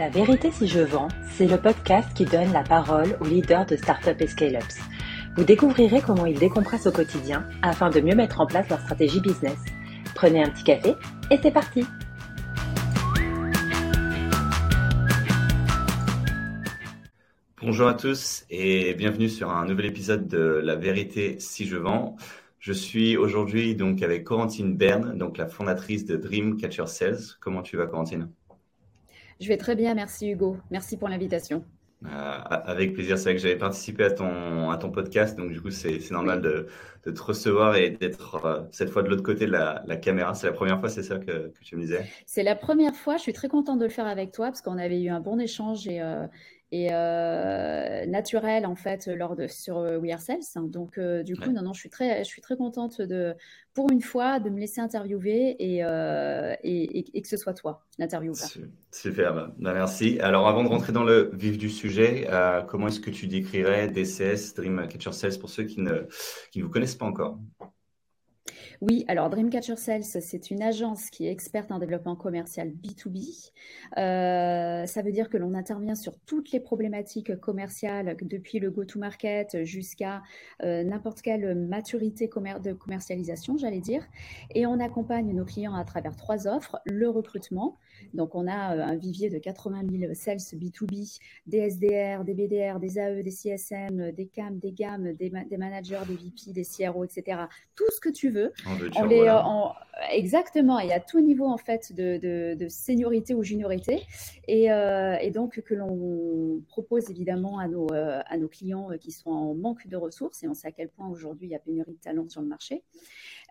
La vérité si je vends, c'est le podcast qui donne la parole aux leaders de startups et scale-ups. Vous découvrirez comment ils décompressent au quotidien afin de mieux mettre en place leur stratégie business. Prenez un petit café et c'est parti Bonjour à tous et bienvenue sur un nouvel épisode de La vérité si je vends. Je suis aujourd'hui donc avec Corentine Berne, donc la fondatrice de Dreamcatcher Sales. Comment tu vas Corentine Je vais très bien, merci Hugo. Merci pour l'invitation. Euh, avec plaisir, c'est vrai que j'avais participé à ton, à ton podcast, donc du coup c'est normal de, de, te recevoir et d'être euh, cette fois de l'autre côté de la, la caméra. C'est la première fois, c'est ça que, que, tu me disais? C'est la première fois, je suis très contente de le faire avec toi parce qu'on avait eu un bon échange et, euh, et euh, naturel en fait lors de sur euh, We Are Sales. Donc euh, du coup ouais. non non je suis très je suis très contente de pour une fois de me laisser interviewer et, euh, et, et, et que ce soit toi l'intervieweur. Super, bah, merci. Alors avant de rentrer dans le vif du sujet, comment est-ce que tu décrirais DCS Dream Catcher Sales pour ceux qui ne qui ne vous connaissent pas encore? Oui, alors Dreamcatcher Sales, c'est une agence qui est experte en développement commercial B2B. Euh, ça veut dire que l'on intervient sur toutes les problématiques commerciales, depuis le go-to-market jusqu'à euh, n'importe quelle maturité de commercialisation, j'allais dire. Et on accompagne nos clients à travers trois offres. Le recrutement, donc on a euh, un vivier de 80 000 sales B2B, des SDR, des BDR, des AE, des CSM, des CAM, des GAM, des, ma des managers, des VP, des CRO, etc. Tout ce que tu veux. On les, voilà. en, exactement, et à tout niveau en fait de, de, de seniorité ou juniorité, et, euh, et donc que l'on propose évidemment à nos, euh, à nos clients qui sont en manque de ressources, et on sait à quel point aujourd'hui il y a pénurie de talents sur le marché.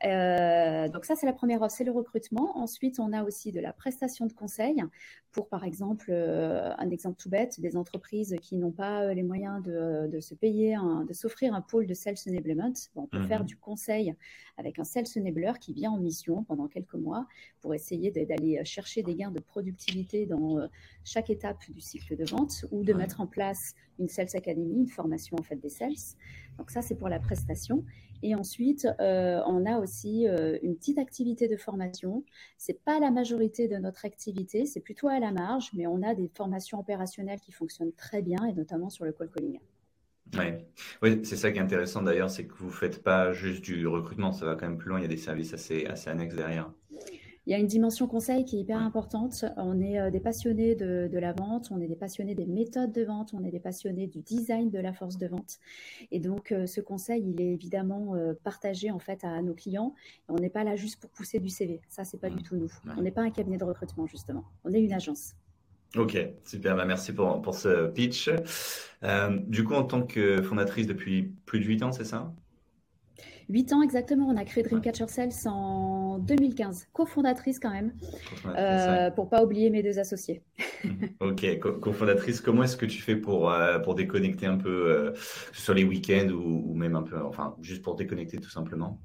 Euh, donc ça, c'est la première offre, c'est le recrutement. Ensuite, on a aussi de la prestation de conseil pour, par exemple, euh, un exemple tout bête, des entreprises qui n'ont pas euh, les moyens de, de se payer, un, de s'offrir un pôle de sales enablement. Bon, on peut faire du conseil avec un sales enabler qui vient en mission pendant quelques mois pour essayer d'aller chercher des gains de productivité dans chaque étape du cycle de vente ou de ouais. mettre en place une sales academy, une formation en fait des sales. Donc ça, c'est pour la prestation. Et ensuite, euh, on a aussi euh, une petite activité de formation. C'est pas la majorité de notre activité, c'est plutôt à la marge, mais on a des formations opérationnelles qui fonctionnent très bien, et notamment sur le call calling. Ouais. Oui, c'est ça qui est intéressant d'ailleurs, c'est que vous faites pas juste du recrutement, ça va quand même plus loin, il y a des services assez, assez annexes derrière. Il y a une dimension conseil qui est hyper importante. On est euh, des passionnés de, de, la vente, on est des passionnés des méthodes de vente, on est des passionnés du design de la force de vente. Et donc, euh, ce conseil, il est évidemment euh, partagé en fait à nos clients. On n'est pas là juste pour pousser du CV. Ça, c'est pas du tout nous. On n'est pas un cabinet de recrutement justement. On est une agence. Ok, super. Bah, merci pour, pour ce pitch. Euh, du coup, en tant que fondatrice depuis plus de 8 ans, c'est ça? 8 ans exactement, on a créé Dreamcatcher Sales en 2015, cofondatrice quand même, euh, pour pas oublier mes deux associés. ok, cofondatrice, comment est-ce que tu fais pour, euh, pour déconnecter un peu euh, sur les week-ends ou, ou, même un peu, enfin, juste pour déconnecter tout simplement?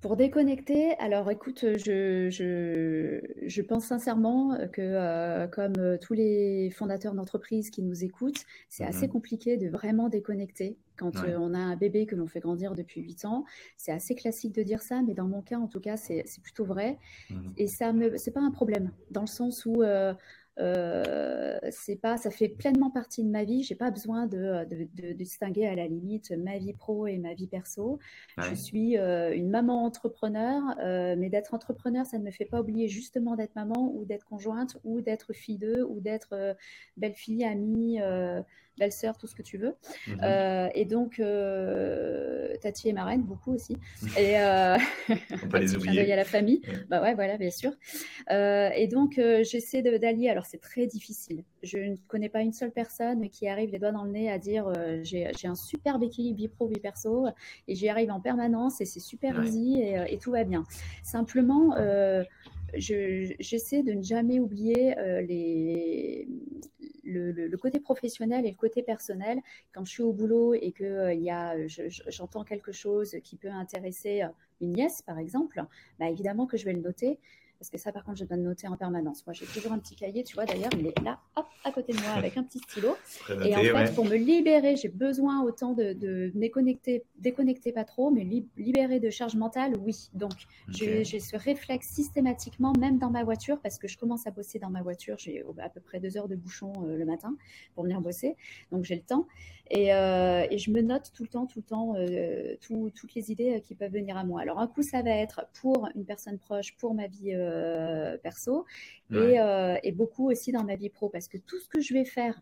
Pour déconnecter, alors écoute, je, je, je pense sincèrement que euh, comme tous les fondateurs d'entreprises qui nous écoutent, c'est mmh. assez compliqué de vraiment déconnecter quand ouais. euh, on a un bébé que l'on fait grandir depuis 8 ans. C'est assez classique de dire ça, mais dans mon cas, en tout cas, c'est plutôt vrai. Mmh. Et ça me, c'est pas un problème, dans le sens où euh, euh, c'est pas, ça fait pleinement partie de ma vie. J'ai pas besoin de, de, de, distinguer à la limite ma vie pro et ma vie perso. Ouais. Je suis euh, une maman entrepreneur, euh, mais d'être entrepreneur, ça ne me fait pas oublier justement d'être maman ou d'être conjointe ou d'être fille d'eux ou d'être euh, belle-fille, amie euh, belle-sœur, tout ce que tu veux. Mmh. Euh, et donc, euh, Tati et Marraine, beaucoup aussi. Et euh, On les oublier. à la famille. Ouais. Bah ouais, voilà, bien sûr. Euh, et donc, euh, j'essaie d'allier. Alors, c'est très difficile. Je ne connais pas une seule personne qui arrive les doigts dans le nez à dire j'ai un superbe équilibre vie pro, vie perso, et j'y arrive en permanence et c'est super ouais. easy et, et, tout va bien. Simplement, j'essaie je, de ne jamais oublier les, le, côté professionnel et le côté personnel. Quand je suis au boulot et que euh, y a, j'entends quelque chose qui peut intéresser une nièce, par exemple, bah, évidemment que je vais le noter. Parce que ça, par contre, je dois noter en permanence. Moi, j'ai toujours un petit cahier, tu vois, d'ailleurs, il est là, hop, à côté de moi, avec un petit stylo. et en fait, pour me libérer, j'ai besoin autant de, de déconnecter, déconnecter pas trop, mais libérer de charge mentale, oui. Donc, j'ai ce réflexe systématiquement, même dans ma voiture, parce que je commence à bosser dans ma voiture. J'ai à peu près deux heures de bouchon euh, le matin pour venir bosser, donc j'ai le temps. Et, euh, et, je me note tout le temps, tout le temps, euh, toutes les idées qui peuvent venir à moi. Alors, un coup, ça va être pour une personne proche, pour ma vie euh, perso, et, et, beaucoup aussi dans ma vie pro, parce que tout ce que je vais faire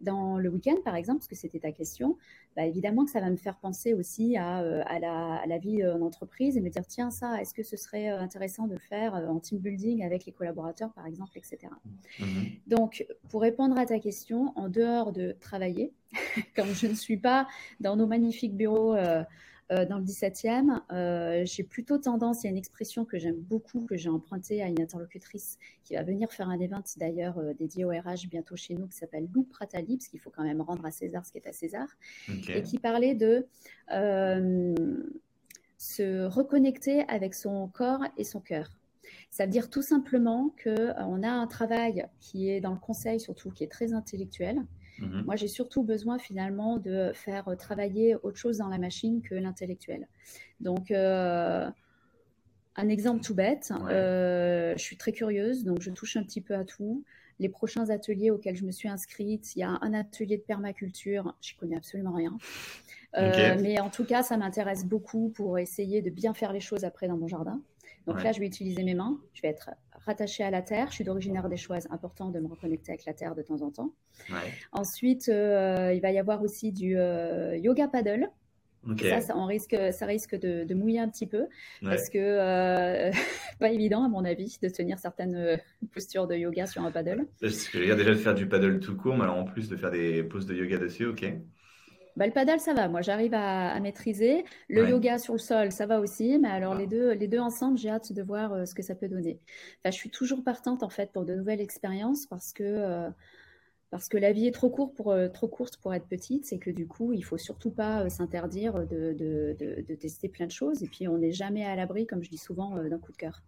dans le week-end, par exemple, parce que c'était ta question, bah, évidemment que ça va me faire penser aussi à, euh, à, la, à la, vie en entreprise et me dire, tiens, ça, est-ce que ce serait euh, intéressant de le faire euh, en team building avec les collaborateurs, par exemple, etc. Mmh. Donc, pour répondre à ta question, en dehors de travailler, comme je ne suis pas dans nos magnifiques bureaux euh, dans le 17e, euh, j'ai plutôt tendance, il y a une expression que j'aime beaucoup, que j'ai empruntée à une interlocutrice qui va venir faire un event d'ailleurs euh, dédié au RH bientôt chez nous, qui s'appelle Lou Pratali, parce qu'il faut quand même rendre à César ce qui est à César, et qui parlait de se reconnecter avec son corps et son cœur. Ça veut dire tout simplement qu'on a un travail qui est dans le conseil, surtout qui est très intellectuel, Mhm. Moi, j'ai surtout besoin finalement de faire travailler autre chose dans la machine que l'intellectuel. Donc, euh, un exemple tout bête, euh, je suis très curieuse, donc je touche un petit peu à tout. Les prochains ateliers auxquels je me suis inscrite, il y a un atelier de permaculture, je connais absolument rien. Euh, mais en tout cas, ça m'intéresse beaucoup pour essayer de bien faire les choses après dans mon jardin. Donc là, je vais utiliser mes mains, je vais être rattachée à la terre. Je suis d'originaire des choix, important de me reconnecter avec la terre de temps en temps. Ensuite, euh, il va y avoir aussi du euh, yoga paddle. Ça, ça, on risque, ça risque de, mouiller un petit peu parce que euh, pas évident à mon avis de tenir certaines postures de yoga sur un paddle. Parce que déjà de faire du paddle tout court, mais alors en plus de faire des poses de yoga dessus, ok. Bah, le paddle, ça va. Moi, j'arrive à, maîtriser. Le yoga sur le sol, ça va aussi. Mais alors, les, deux, les deux ensemble, j'ai hâte de voir euh, ce que ça peut donner. Enfin, je suis toujours partante, en fait, pour de nouvelles expériences parce que, euh, parce que la vie est trop courte, pour, euh, trop courte pour être petite. Et que du coup, il faut surtout pas s'interdire de, de, tester plein de choses. Et puis, on n'est jamais à l'abri, comme je dis souvent, d'un coup de cœur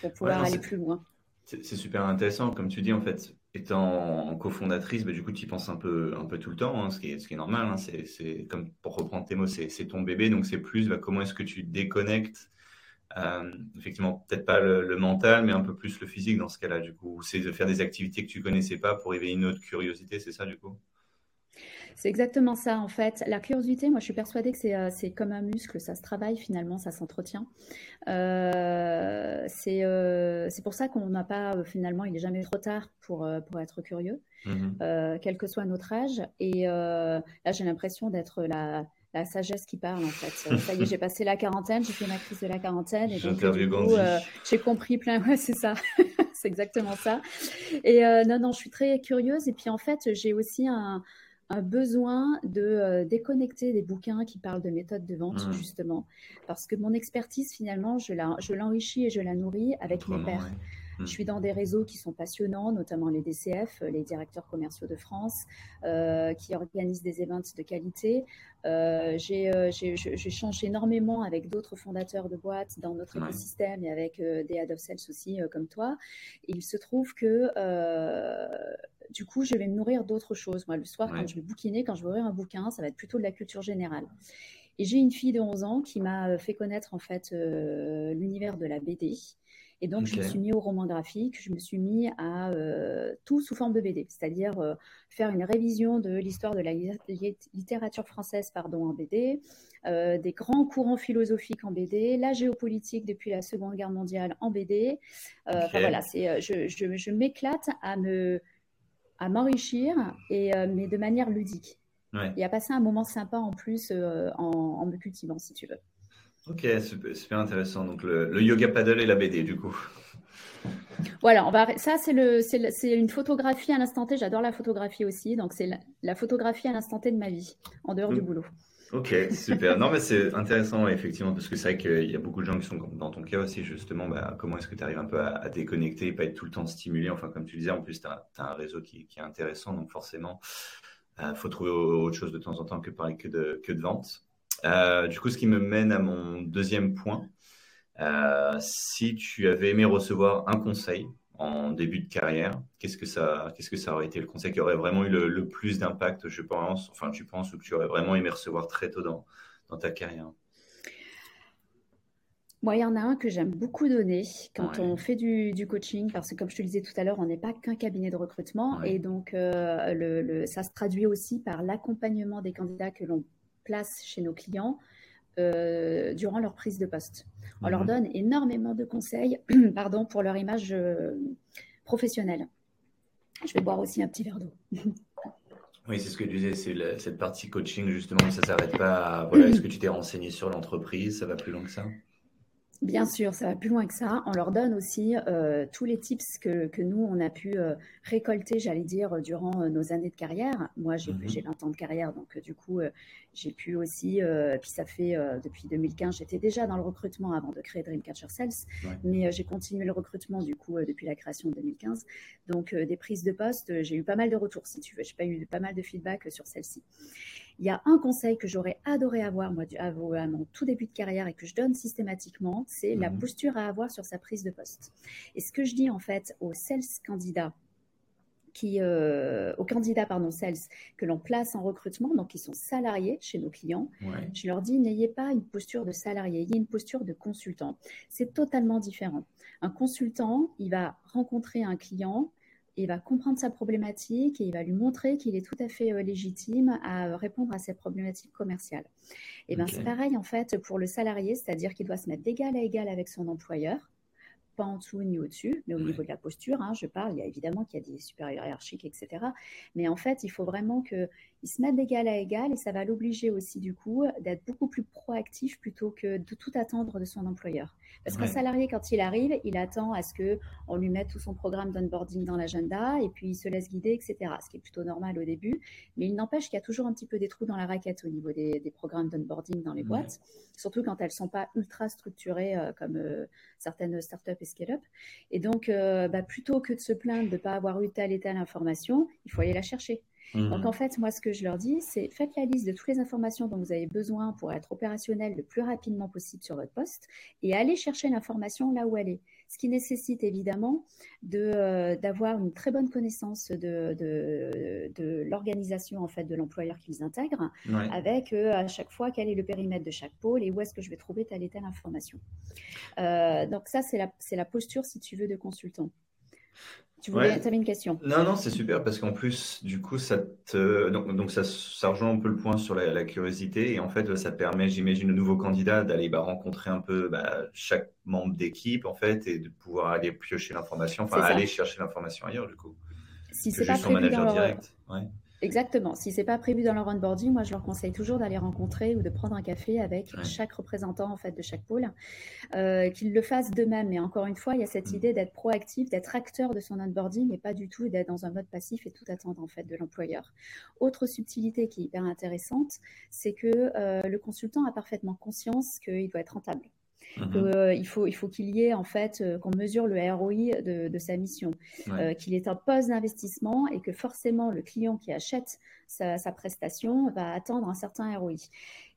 pour pouvoir aller plus loin. C'est super intéressant. Comme tu dis, en fait, étant cofondatrice, bah, du coup, tu y penses un peu, un peu tout le temps, hein, ce, qui est, normal. Hein, c'est, comme pour reprendre tes mots, c'est, ton bébé, donc c'est plus bah, comment est-ce que tu déconnectes, euh, effectivement, peut-être pas le, mental, mais un peu plus le physique dans ce cas-là, du coup. C'est de faire des activités que tu connaissais pas pour éveiller une autre curiosité, c'est ça, du coup? C'est exactement ça, en fait. La curiosité, moi, je suis persuadée que c'est, euh, comme un muscle, ça se travaille finalement, ça s'entretient. Euh, euh, c'est, pour ça qu'on n'a pas, finalement, il n'est jamais trop tard pour, pour être curieux, mmh quel que soit notre âge. Et là, j'ai l'impression d'être la, la sagesse qui parle en fait. Ça y est, j'ai passé la quarantaine, j'ai fait ma crise de la quarantaine et donc du coup, j'ai compris plein. Ouais, c'est ça, c'est exactement ça. Et non, non, je suis très curieuse et puis en fait, j'ai aussi un, un besoin de euh, déconnecter des bouquins qui parlent de méthodes de vente, mmh. justement. Parce que mon expertise, finalement, je l'enrichis et je la nourris avec mes pairs. Je mmh. suis dans des réseaux qui sont passionnants, notamment les DCF, les directeurs commerciaux de France, euh, qui organisent des événements de qualité. Euh, J'échange énormément avec d'autres fondateurs de boîtes dans notre écosystème et avec euh, des head of sales aussi, comme toi. il se trouve que du coup, je vais me nourrir d'autres choses. Moi, le soir, quand je vais bouquiner, quand je vais ouvrir un bouquin, ça va être plutôt de la culture générale. Et j'ai une fille de 11 ans qui m'a euh, fait connaître en fait euh, l'univers de la BD. Et donc, je me suis mis au roman graphique, je me suis mis à euh, tout sous forme de BD, c'est-à-dire faire une révision de l'histoire de la littérature française pardon, en BD, des grands courants philosophiques en BD, la géopolitique depuis la Seconde Guerre mondiale en BD. Enfin voilà, c'est, je, je m'éclate à me à m'enrichir, et, euh, mais de manière ludique. Et à passer un moment sympa en plus euh, en, me cultivant, si tu veux. Ok, super, intéressant. Donc le, yoga paddle et la BD, du coup. Voilà, on va, ça c'est le, c'est une photographie à l'instant T. J'adore la photographie aussi, donc c'est la, photographie à l'instant T de ma vie, en dehors du mm. boulot. Ok, super. non, mais c'est intéressant, effectivement, parce que c'est vrai qu'il y a beaucoup de gens qui sont dans ton cas aussi, justement, bah, comment est-ce que tu arrives un peu à, déconnecter et pas être tout le temps stimulé? Enfin, comme tu disais, en plus, tu as, un réseau qui, est intéressant, donc forcément, il euh, faut trouver autre chose de temps en temps que parler que de, que de vente. Euh, du coup, ce qui me mène à mon deuxième point. si tu avais aimé recevoir un conseil en début de carrière, qu'est-ce que ça, qu'est-ce que ça aurait été le conseil qui aurait vraiment eu le, plus d'impact, je pense, enfin tu penses, ou que tu aurais vraiment aimé recevoir très tôt dans, dans ta carrière? Moi, il y en a un que j'aime beaucoup donner quand on fait du, coaching, parce que comme je te le disais tout à l'heure, on n'est pas qu'un cabinet de recrutement, et donc euh, le, ça se traduit aussi par l'accompagnement des candidats que l'on place chez nos clients euh, durant leur prise de poste. On leur mhm. donne énormément de conseils pardon, pour leur image euh, professionnelle. Je vais boire aussi un petit verre d'eau. Oui, c'est ce que tu disais, c'est cette partie coaching, justement, ça ne s'arrête pas à, voilà, est-ce que tu t'es renseigné sur l'entreprise, ça va plus loin que ça? Bien sûr, ça va plus loin que ça. On leur donne aussi euh, tous les tips que, que, nous, on a pu euh, récolter, j'allais dire, durant euh, nos années de carrière. Moi, j'ai mmh 20 ans de carrière, donc du coup, j'ai pu aussi, puis ça fait depuis 2015, j'étais déjà dans le recrutement avant de créer Dreamcatcher Sales, mais j'ai continué le recrutement du coup depuis la création de 2015. Donc, des prises de poste, j'ai eu pas mal de retours, si tu veux. J'ai pas eu pas mal de feedback sur celle-ci. Il y a un conseil que j'aurais adoré avoir, moi, à, mon tout début de carrière et que je donne systématiquement, c'est la mhm. posture à avoir sur sa prise de poste. Et ce que je dis, en fait, aux sales candidats, qui, euh, aux candidats pardon, sales que l'on place en recrutement, donc qui sont salariés chez nos clients, je leur dis n'ayez pas une posture de salarié, ayez une posture de consultant. C'est totalement différent. Un consultant, il va rencontrer un client, il va comprendre sa problématique et il va lui montrer qu'il est tout à fait euh, légitime à euh, répondre à ses problématiques commerciales. Et bien c'est pareil en fait pour le salarié, c'est-à-dire qu'il doit se mettre d'égal à égal avec son employeur pas en dessous ni au-dessus, mais au niveau de la posture, hein, je parle, il y a évidemment qu'il y a des supérieurs hiérarchiques, etc. Mais en fait, il faut vraiment qu'il se mette d'égal à égal et ça va l'obliger aussi, du coup, d'être beaucoup plus proactif plutôt que de tout attendre de son employeur. Parce qu'un salarié, quand il arrive, il attend à ce qu'on lui mette tout son programme d'onboarding dans l'agenda et puis il se laisse guider, etc. Ce qui est plutôt normal au début. Mais il n'empêche qu'il y a toujours un petit peu des trous dans la raquette au niveau des, programmes d'onboarding dans les boîtes, surtout quand elles ne sont pas ultra structurées euh, comme euh, certaines startups scale-up. Et donc, euh, bah, plutôt que de se plaindre de ne pas avoir eu telle et telle information, il faut aller la chercher. Mmh. Donc, en fait, moi, ce que je leur dis, c'est faites la liste de toutes les informations dont vous avez besoin pour être opérationnel le plus rapidement possible sur votre poste et allez chercher l'information là où elle est. Ce qui nécessite évidemment euh, d'avoir une très bonne connaissance de, de, l'organisation en fait de l'employeur qu'ils intègrent, avec euh, à chaque fois quel est le périmètre de chaque pôle et où est-ce que je vais trouver telle et telle information. Euh, donc ça, c'est la, la posture, si tu veux, de consultant. Tu voulais, avais une question Non, non, c'est super parce qu'en plus, du coup, ça te, donc, donc ça, ça, rejoint un peu le point sur la, curiosité et en fait, ça permet, j'imagine, aux nouveaux candidats d'aller bah, rencontrer un peu bah, chaque membre d'équipe en fait et de pouvoir aller piocher l'information, enfin aller chercher l'information ailleurs du coup. Si c'est pas prévu dans direct. Ouais. Exactement. Si c'est pas prévu dans leur onboarding, moi je leur conseille toujours d'aller rencontrer ou de prendre un café avec chaque représentant en fait de chaque pôle, euh, qu'ils le fassent d'eux-mêmes. Mais encore une fois, il y a cette mm. idée d'être proactif, d'être acteur de son onboarding et pas du tout d'être dans un mode passif et tout attendre en fait de l'employeur. Autre subtilité qui est hyper intéressante, c'est que euh, le consultant a parfaitement conscience qu'il doit être rentable. Mhm. Euh, il faut il faut qu'il y ait en fait euh, qu'on mesure le ROI de, sa mission, euh, qu'il est un poste d'investissement et que forcément le client qui achète sa, prestation va attendre un certain ROI.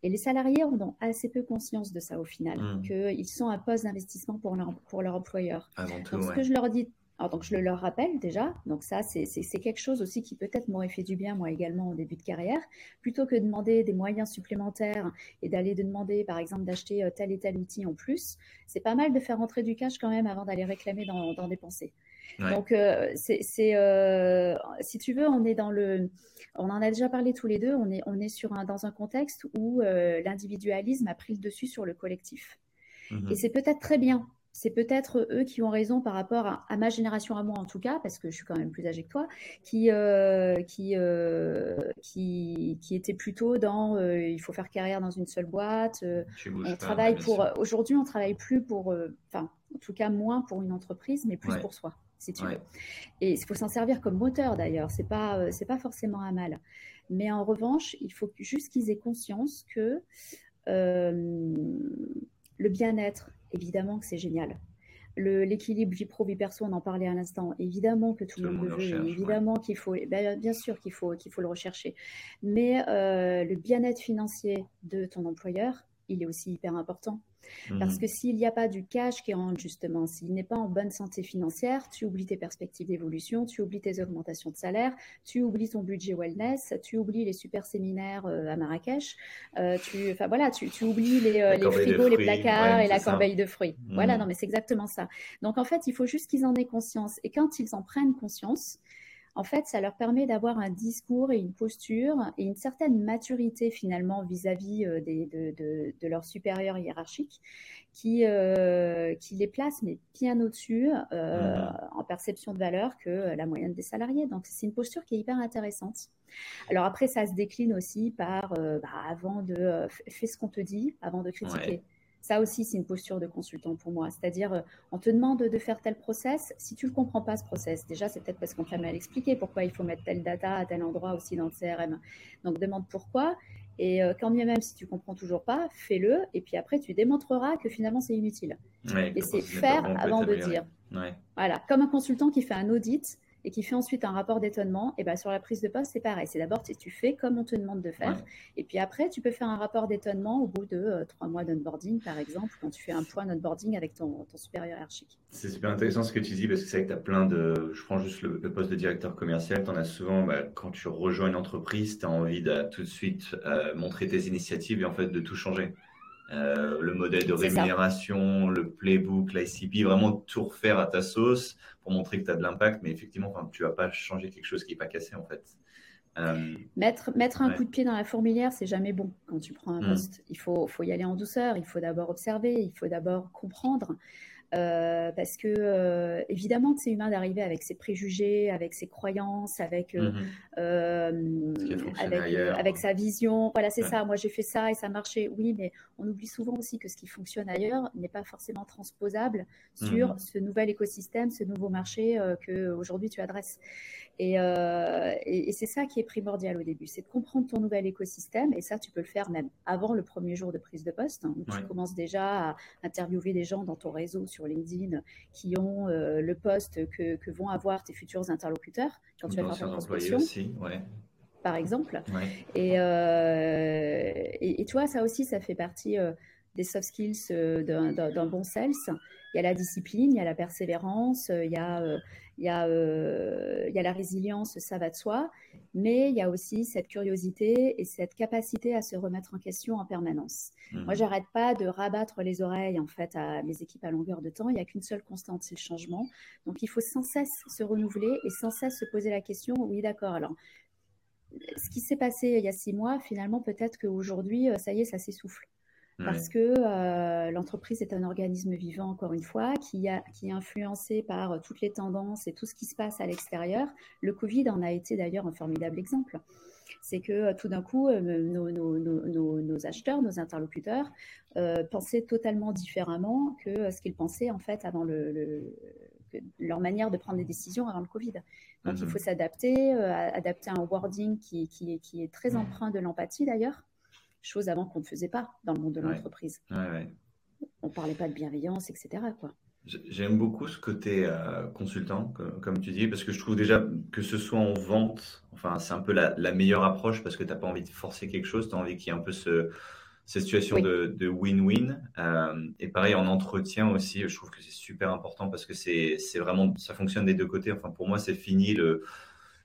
Et les salariés ont assez peu conscience de ça au final, mhm. qu'ils sont un poste d'investissement pour leur, pour leur employeur. Donc, ce que je leur dis alors, donc, je le leur rappelle déjà. Donc, ça, c'est quelque chose aussi qui peut-être m'aurait fait du bien, moi également, au début de carrière. Plutôt que de demander des moyens supplémentaires et d'aller demander, par exemple, d'acheter euh, tel et tel outil en plus, c'est pas mal de faire rentrer du cash quand même avant d'aller réclamer d'en dépenser. Donc, euh, c'est, euh, si tu veux, on est dans le, on en a déjà parlé tous les deux, on est, on est sur un, dans un contexte où l'individualisme a pris le dessus sur le collectif. Mmh et c'est peut-être très bien c'est peut-être eux qui ont raison par rapport à, ma génération à moi en tout cas, parce que je suis quand même plus âgée que toi, qui euh, qui, euh, qui, qui était plutôt dans euh, il faut faire carrière dans une seule boîte. on travaille pour aujourd'hui on travaille plus pour enfin en tout cas moins pour une entreprise, mais plus pour soi si tu veux. Et il faut s'en servir comme moteur d'ailleurs. C'est pas c'est pas forcément un mal. Mais en revanche, il faut juste qu'ils aient conscience que le bien-être évidemment que c'est génial. L'équilibre vie pro vie perso, on en parlait à l'instant. Évidemment que tout, le monde le veut, évidemment qu'il faut, ben, bien sûr qu'il faut qu'il faut le rechercher. Mais euh, le bien-être financier de ton employeur, il est aussi hyper important. Parce mhm. que s'il n'y a pas du cash qui rentre justement, s'il n'est pas en bonne santé financière, tu oublies tes perspectives d'évolution, tu oublies tes augmentations de salaire, tu oublies ton budget wellness, tu oublies les super séminaires euh, à Marrakech, euh, tu, voilà, tu, tu oublies les, euh, les frigos, les placards et la corbeille de fruits. Voilà, mhm. non mais c'est exactement ça. Donc en fait, il faut juste qu'ils en aient conscience. Et quand ils en prennent conscience, en fait, ça leur permet d'avoir un discours et une posture et une certaine maturité finalement vis-à-vis euh, de, de, leurs supérieurs hiérarchiques qui, euh, qui les place mais bien au-dessus euh, mmh. en perception de valeur que la moyenne des salariés. Donc c'est une posture qui est hyper intéressante. Alors après, ça se décline aussi par bah, avant de fais ce qu'on te dit avant de critiquer. Ça aussi, c'est une posture de consultant pour moi. C'est-à-dire, euh, on te demande de faire tel process. Si tu ne comprends pas ce process, déjà, c'est peut-être parce qu'on t'a mal expliqué pourquoi il faut mettre telle data à tel endroit aussi dans le CRM. Donc, demande pourquoi. Et euh, quand bien même, si tu comprends toujours pas, fais-le. Et puis après, tu démontreras que finalement, c'est inutile. et c'est faire avant de dire. Voilà. Comme un consultant qui fait un audit et qui fait ensuite un rapport d'étonnement, et ben sur la prise de poste, c'est pareil. C'est d'abord, tu fais comme on te demande de faire. Et puis après, tu peux faire un rapport d'étonnement au bout de euh, trois mois d'onboarding, par exemple, quand tu fais un point d'onboarding avec ton, ton, supérieur hiérarchique. C'est super intéressant ce que tu dis, parce que c'est vrai que tu as plein de. Je prends juste le, poste de directeur commercial. Tu en as souvent, bah, quand tu rejoins une entreprise, tu as envie de tout de suite euh, montrer tes initiatives et en fait de tout changer. Euh, le modèle de rémunération, le playbook, l'ICP, vraiment tout refaire à ta sauce pour montrer que tu as de l'impact. Mais effectivement, tu ne vas pas changer quelque chose qui n'est pas cassé en fait. Euh, mettre, mettre un coup de pied dans la fourmilière, c'est jamais bon quand tu prends un hmm. poste. Il faut, faut y aller en douceur, il faut d'abord observer, il faut d'abord comprendre. Euh, parce que euh, évidemment que c'est humain d'arriver avec ses préjugés, avec ses croyances, avec euh, mhm. avec, avec, sa vision. Voilà, c'est ça. Moi, j'ai fait ça et ça marchait. Oui, mais on oublie souvent aussi que ce qui fonctionne ailleurs n'est pas forcément transposable sur mhm. ce nouvel écosystème, ce nouveau marché que aujourd'hui tu adresses. Euh, et, et, c'est ça qui est primordial au début, c'est de comprendre ton nouvel écosystème. Et ça, tu peux le faire même avant le premier jour de prise de poste, hein, où tu commences déjà à interviewer des gens dans ton réseau sur LinkedIn qui ont euh, le poste que, que, vont avoir tes futurs interlocuteurs quand tu vas faire prospection. Aussi, ouais. Par exemple. Et, euh, et, et, tu vois, ça aussi, ça fait partie des soft skills d'un bon sales. Il y a la discipline, il y a la persévérance, il y a il y, a, euh, il y a la résilience, ça va de soi, mais il y a aussi cette curiosité et cette capacité à se remettre en question en permanence. Moi, Moi, j'arrête pas de rabattre les oreilles en fait à mes équipes à longueur de temps. Il n'y a qu'une seule constante, c'est le changement. Donc, il faut sans cesse se renouveler et sans cesse se poser la question. Oui, d'accord. Alors, ce qui s'est passé il y a six mois, finalement, peut-être qu'aujourd'hui, euh, ça y est, ça s'essouffle parce que euh, l'entreprise est un organisme vivant, encore une fois, qui, a, qui est influencé par euh, toutes les tendances et tout ce qui se passe à l'extérieur. Le Covid en a été d'ailleurs un formidable exemple. C'est que euh, tout d'un coup, nos, nos, nos, nos, acheteurs, nos interlocuteurs pensaient totalement différemment que ce qu'ils pensaient en fait avant le, le leur manière de prendre des décisions avant le Covid. Donc il mhm. faut s'adapter, adapter un wording qui, qui, qui est très empreint de l'empathie d'ailleurs chose avant qu'on ne faisait pas dans le monde de l'entreprise. On ne parlait pas de bienveillance, etc. Quoi. J'aime beaucoup ce côté euh, consultant, comme, tu dis, parce que je trouve déjà que ce soit en vente, enfin, c'est un peu la, meilleure approche parce que tu n'as pas envie de forcer quelque chose, tu as envie qu'il y ait un peu ce, cette situation de win-win. Euh, et pareil, en entretien aussi, je trouve que c'est super important parce que c'est vraiment, ça fonctionne des deux côtés. Enfin, pour moi, c'est fini le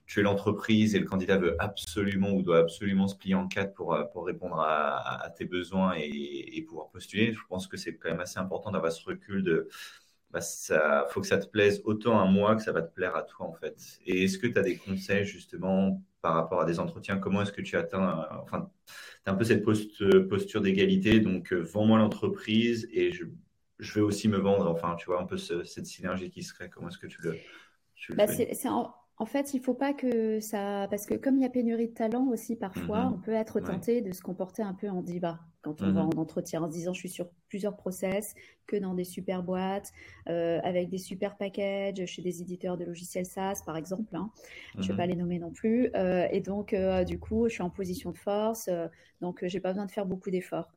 tu es l'entreprise et le candidat veut absolument ou doit absolument se plier en quatre pour, euh, pour répondre à, tes besoins et, pouvoir postuler. Je pense que c'est quand même assez important d'avoir ce recul de bah, ça faut que ça te plaise autant à moi que ça va te plaire à toi en fait. Et est-ce que tu as des conseils justement par rapport à des entretiens? Comment est-ce que tu atteins enfin tu as un peu cette posture d'égalité donc euh, vends-moi l'entreprise et je, je vais aussi me vendre enfin tu vois un peu cette synergie qui serait comment est-ce que tu le, bah, c'est en fait, il ne faut pas que ça. Parce que comme il y a pénurie de talent aussi, parfois, mhm. on peut être tenté de se comporter un peu en diva quand on va mhm. en entretien en se disant je suis sur plusieurs process, que dans des super boîtes, euh, avec des super packages chez des éditeurs de logiciels SaaS, par exemple. Hein. Je ne vais pas les nommer non plus. Euh, et donc, euh, du coup, je suis en position de force. donc, j'ai pas besoin de faire beaucoup d'efforts.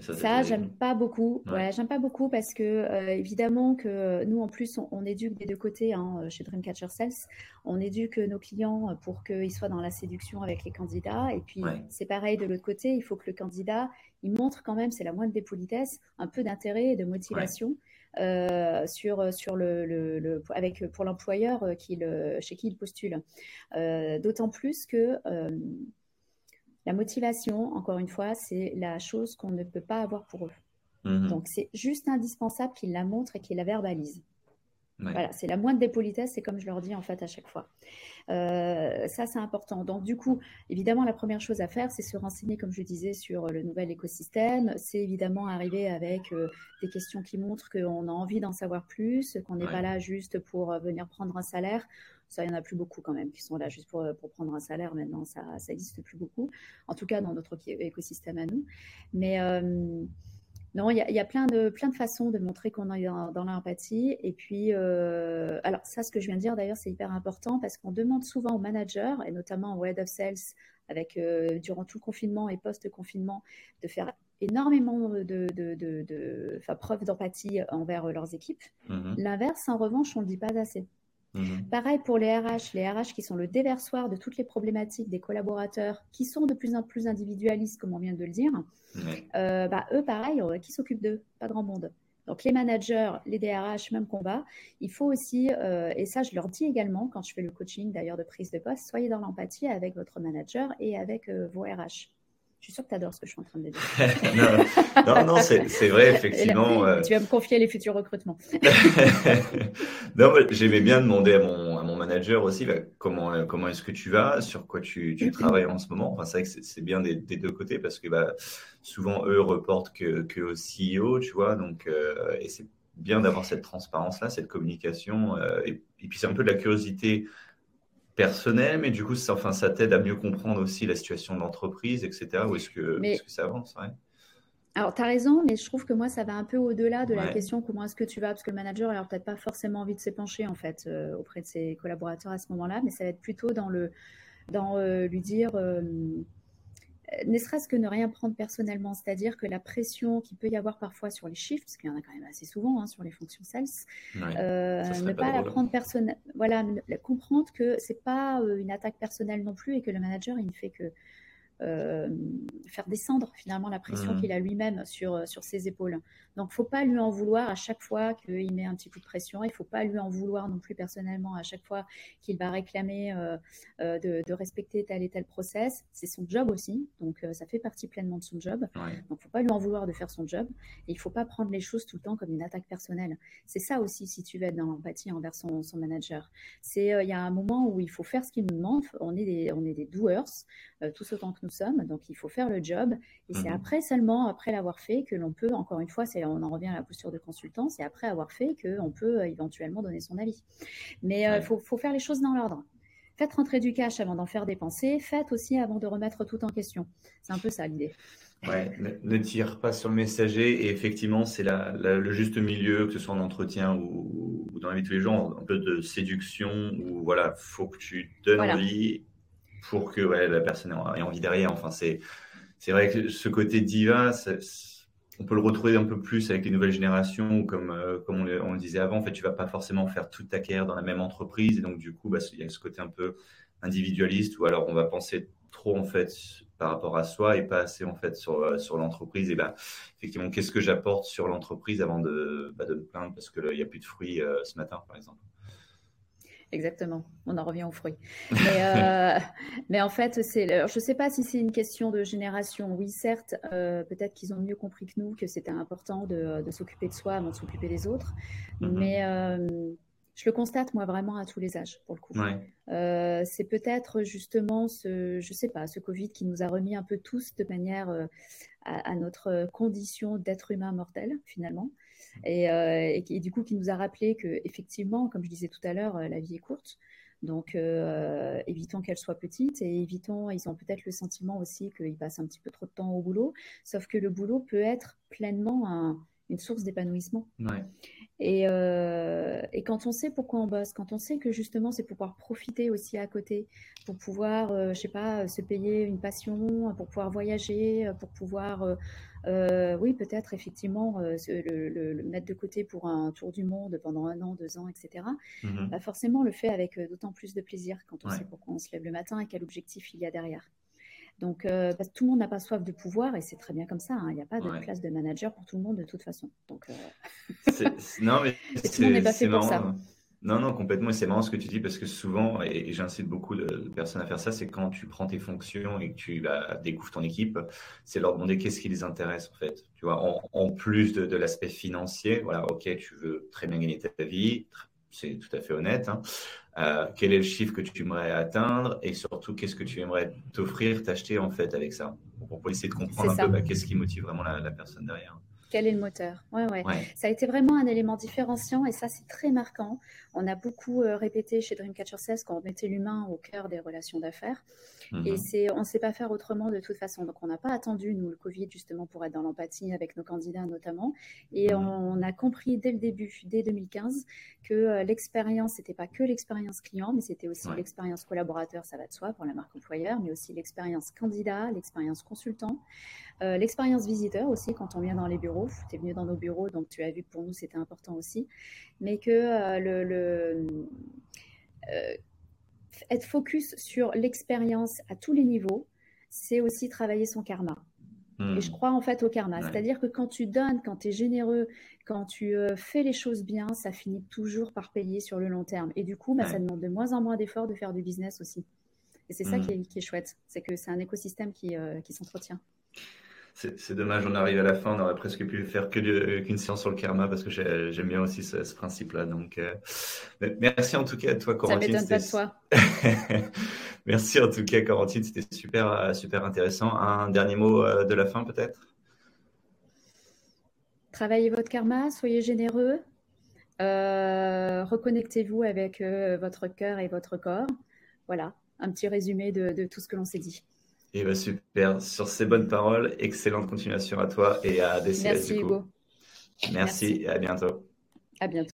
ça, j'aime pas beaucoup. Ouais. j'aime pas beaucoup parce que euh, évidemment que nous en plus on, éduque des deux côtés hein, chez Dreamcatcher Sales. On éduque nos clients pour qu'ils soient dans la séduction avec les candidats et puis c'est pareil de l'autre côté. Il faut que le candidat il montre quand même, c'est la moindre des politesses, un peu d'intérêt et de motivation. Euh, sur, sur le, le, avec, pour l'employeur chez qui il postule. Euh, d'autant plus que la motivation, encore une fois, c'est la chose qu'on ne peut pas avoir pour eux. Mhm. Donc, c'est juste indispensable qu'ils la montrent et qu'ils la Voilà, c'est la moindre des politesses, c'est comme je leur dis en fait à chaque fois. Euh, ça, c'est important. Donc, du coup, évidemment, la première chose à faire, c'est se renseigner, comme je disais, sur le nouvel écosystème. C'est évidemment arriver avec euh, des questions qui montrent qu'on a envie d'en savoir plus, qu'on n'est pas là juste pour euh, venir prendre un salaire. Ça, il n'y en a plus beaucoup quand même qui sont là juste pour, pour prendre un salaire. Maintenant, ça n'existe plus beaucoup. En tout cas, dans notre écosystème à nous. Mais non, il y, a plein de, plein de façons de montrer qu'on est dans, l'empathie. Et puis, euh, alors ça, ce que je viens de dire d'ailleurs, c'est hyper important parce qu'on demande souvent aux managers, et notamment aux head of sales, avec, euh, durant tout le confinement et post-confinement, de faire énormément de, de, de, preuve d'empathie envers leurs équipes. Mm-hmm. L'inverse, en revanche, on ne le dit pas assez. Mhm. Pareil pour les RH, les RH qui sont le déversoir de toutes les problématiques des collaborateurs, qui sont de plus en plus individualistes, comme on vient de le dire. Euh, bah, eux, pareil, euh, qui s'occupent d'eux? Pas grand monde. Donc les managers, les DRH, même combat, il faut aussi, euh, et ça je leur dis également quand je fais le coaching d'ailleurs de prise de poste, soyez dans l'empathie avec votre manager et avec vos RH. Je suis sûre que tu adores ce que je suis en train de dire. non, non, c'est vrai, effectivement. Euh. Tu vas me confier les futurs recrutements. non, j'aimais bien demander à mon, à mon manager aussi bah, comment, comment est-ce que tu vas, sur quoi tu, tu travailles en ce moment. Enfin, c'est vrai que c'est bien des, deux côtés parce que bah, souvent, eux reportent que, que au CEO, tu vois. Donc, euh, et c'est bien d'avoir cette transparence-là, cette communication. Euh, et, et, puis, c'est un peu de la curiosité personnel, mais du coup, ça, enfin, ça t'aide à mieux comprendre aussi la situation de l'entreprise, etc. Où est-ce que, que, ça avance? Alors, tu as raison, mais je trouve que moi, ça va un peu au-delà de la question comment est-ce que tu vas, parce que le manager, alors peut-être pas forcément envie de s'épancher, en fait, euh, auprès de ses collaborateurs à ce moment-là, mais ça va être plutôt dans, le, dans euh, lui dire... Euh, ne serait-ce que ne rien prendre personnellement, c'est-à-dire que la pression qu'il peut y avoir parfois sur les chiffres, parce qu'il y en a quand même assez souvent hein, sur les fonctions sales, euh, ne pas, la prendre personnelle, voilà, comprendre que c'est pas euh, une attaque personnelle non plus et que le manager il ne fait que euh, faire descendre finalement la pression mmh. qu'il a lui-même sur, sur ses épaules. Donc, faut pas lui en vouloir à chaque fois qu'il met un petit coup de pression. Il faut pas lui en vouloir non plus personnellement à chaque fois qu'il va réclamer euh, euh, de, respecter tel et tel process. C'est son job aussi, donc ça fait partie pleinement de son job. Donc, faut pas lui en vouloir de faire son job. Et il faut pas prendre les choses tout le temps comme une attaque personnelle. C'est ça aussi si tu veux être dans l'empathie envers son, son manager. C'est il y a un moment où il faut faire ce qu'il nous demande. On est des on est des doers tous autant que nous sommes. Donc, il faut faire le job. Et c'est mhm. après seulement, après l'avoir fait, que l'on peut, encore une fois, on en revient à la posture de consultant, c'est après avoir fait qu'on peut euh, éventuellement donner son avis. Mais il euh, faut, faire les choses dans l'ordre. Faites rentrer du cash avant d'en faire dépenser. Faites aussi avant de remettre tout en question. C'est un peu ça l'idée. Ouais, ne, tire pas sur le messager. Et effectivement, c'est le juste milieu, que ce soit en entretien ou, dans la vie de tous les jours, un peu de séduction, où voilà, faut que tu donnes envie pour que la personne ait envie derrière. Enfin, c'est, c'est vrai que ce côté diva, on peut le retrouver un peu plus avec les nouvelles générations, comme, euh, comme on, le, disait avant. En fait, tu vas pas forcément faire toute ta carrière dans la même entreprise. Et donc, du coup, bah, il y a ce côté un peu individualiste où alors on va penser trop en fait par rapport à soi et pas assez en fait sur, euh, sur l'entreprise. Et ben, effectivement, qu'est-ce que j'apporte sur l'entreprise avant de, bah, de me plaindre parce qu'il n'y a plus de fruits euh, ce matin, par exemple? Exactement, on en revient aux fruits. Mais, euh, mais en fait, c'est, je ne sais pas si c'est une question de génération. Oui, certes, euh, peut-être qu'ils ont mieux compris que nous que c'était important de, de, s'occuper de soi avant de s'occuper des autres. Mm-hmm. Mais euh, je le constate, moi, vraiment à tous les âges, pour le coup. c'est peut-être justement ce, je sais pas, ce Covid qui nous a remis un peu tous de manière à, à, notre condition d'être humain mortel, finalement. Euh, et, du coup qui nous a rappelé que effectivement, comme je disais tout à l'heure, euh, la vie est courte. Donc, euh, évitons qu'elle soit petite et évitons, ils ont peut-être le sentiment aussi qu'ils passent un petit peu trop de temps au boulot, sauf que le boulot peut être pleinement une source d'épanouissement. Et, et, quand on sait pourquoi on bosse, quand on sait que justement c'est pour pouvoir profiter aussi à côté, pour pouvoir, je sais pas, se payer une passion, pour pouvoir voyager, pour pouvoir euh, oui, peut-être effectivement euh, le, mettre de côté pour un tour du monde pendant un an, deux ans, etc. Mmh bah, forcément, le fait avec d'autant plus de plaisir quand on sait pourquoi on se lève le matin et quel objectif il y a derrière. Donc, parce que tout le monde n'a pas soif de pouvoir et c'est très bien comme ça. Hein. Il n'y a pas de place de manager pour tout le monde de toute façon. Donc, non, mais tout le monde n'est pas fait pour ça. Non, non, complètement. Et c'est marrant ce que tu dis parce que souvent, et, j'incite beaucoup de, personnes à faire ça, c'est quand tu prends tes fonctions et que tu bah, découvres ton équipe, c'est leur demander qu'est-ce qui les intéresse en fait. Tu vois, en, plus de, l'aspect financier, voilà, ok, tu veux très bien gagner ta vie, c'est tout à fait honnête. Hein. Euh, quel est le chiffre que tu aimerais atteindre et surtout qu'est-ce que tu aimerais t'offrir, t'acheter en fait avec ça? Pour essayer de comprendre un peu bah, qu'est-ce qui motive vraiment la personne derrière. Quel est le moteur ouais, ouais, Ça a été vraiment un élément différenciant et ça, c'est très marquant. On a beaucoup euh, répété chez Dreamcatcher 16 qu'on mettait l'humain au cœur des relations d'affaires. Et mhm. c'est, on ne sait pas faire autrement de toute façon. Donc, on n'a pas attendu, nous, le Covid, justement, pour être dans l'empathie avec nos candidats notamment. Et mhm. on, a compris dès le début, dès 2015, que euh, l'expérience, n'était pas que l'expérience client, mais c'était aussi l'expérience collaborateur, ça va de soi pour la marque employeur, mais aussi l'expérience candidat, l'expérience consultant. Euh, l'expérience visiteur aussi, quand on vient dans les bureaux, tu es venu dans nos bureaux, donc tu as vu que pour nous c'était important aussi, mais que euh, le, euh, être focus sur l'expérience à tous les niveaux, c'est aussi travailler son karma. Et je hmm. crois en fait au karma. C'est-à-dire que quand tu donnes, quand tu es généreux, quand tu fais les choses bien, ça finit toujours par payer sur le long terme. Et du coup, bah, ça demande de moins en moins d'efforts de faire du business aussi. Et c'est ça hmm. qui est, chouette. C'est que c'est un écosystème qui, qui s'entretient. C'est dommage, on arrive à la fin, on aurait presque pu faire qu'une séance sur le karma parce que j'aime bien aussi ce, principe-là. Donc, euh, merci en tout cas à toi, Corentine. Ça m'étonne pas de toi. merci en tout cas, Corentine, c'était super, euh, super intéressant. Un dernier mot euh, de la fin, peut-être? Travaillez votre karma, soyez généreux, reconnectez-vous avec votre cœur et votre corps. Voilà, un petit résumé de tout ce que l'on s'est dit. Et eh ben, super. Sur ces bonnes paroles, excellente continuation à toi et à DCS. Merci du coup. Merci, Merci et à bientôt. À bientôt.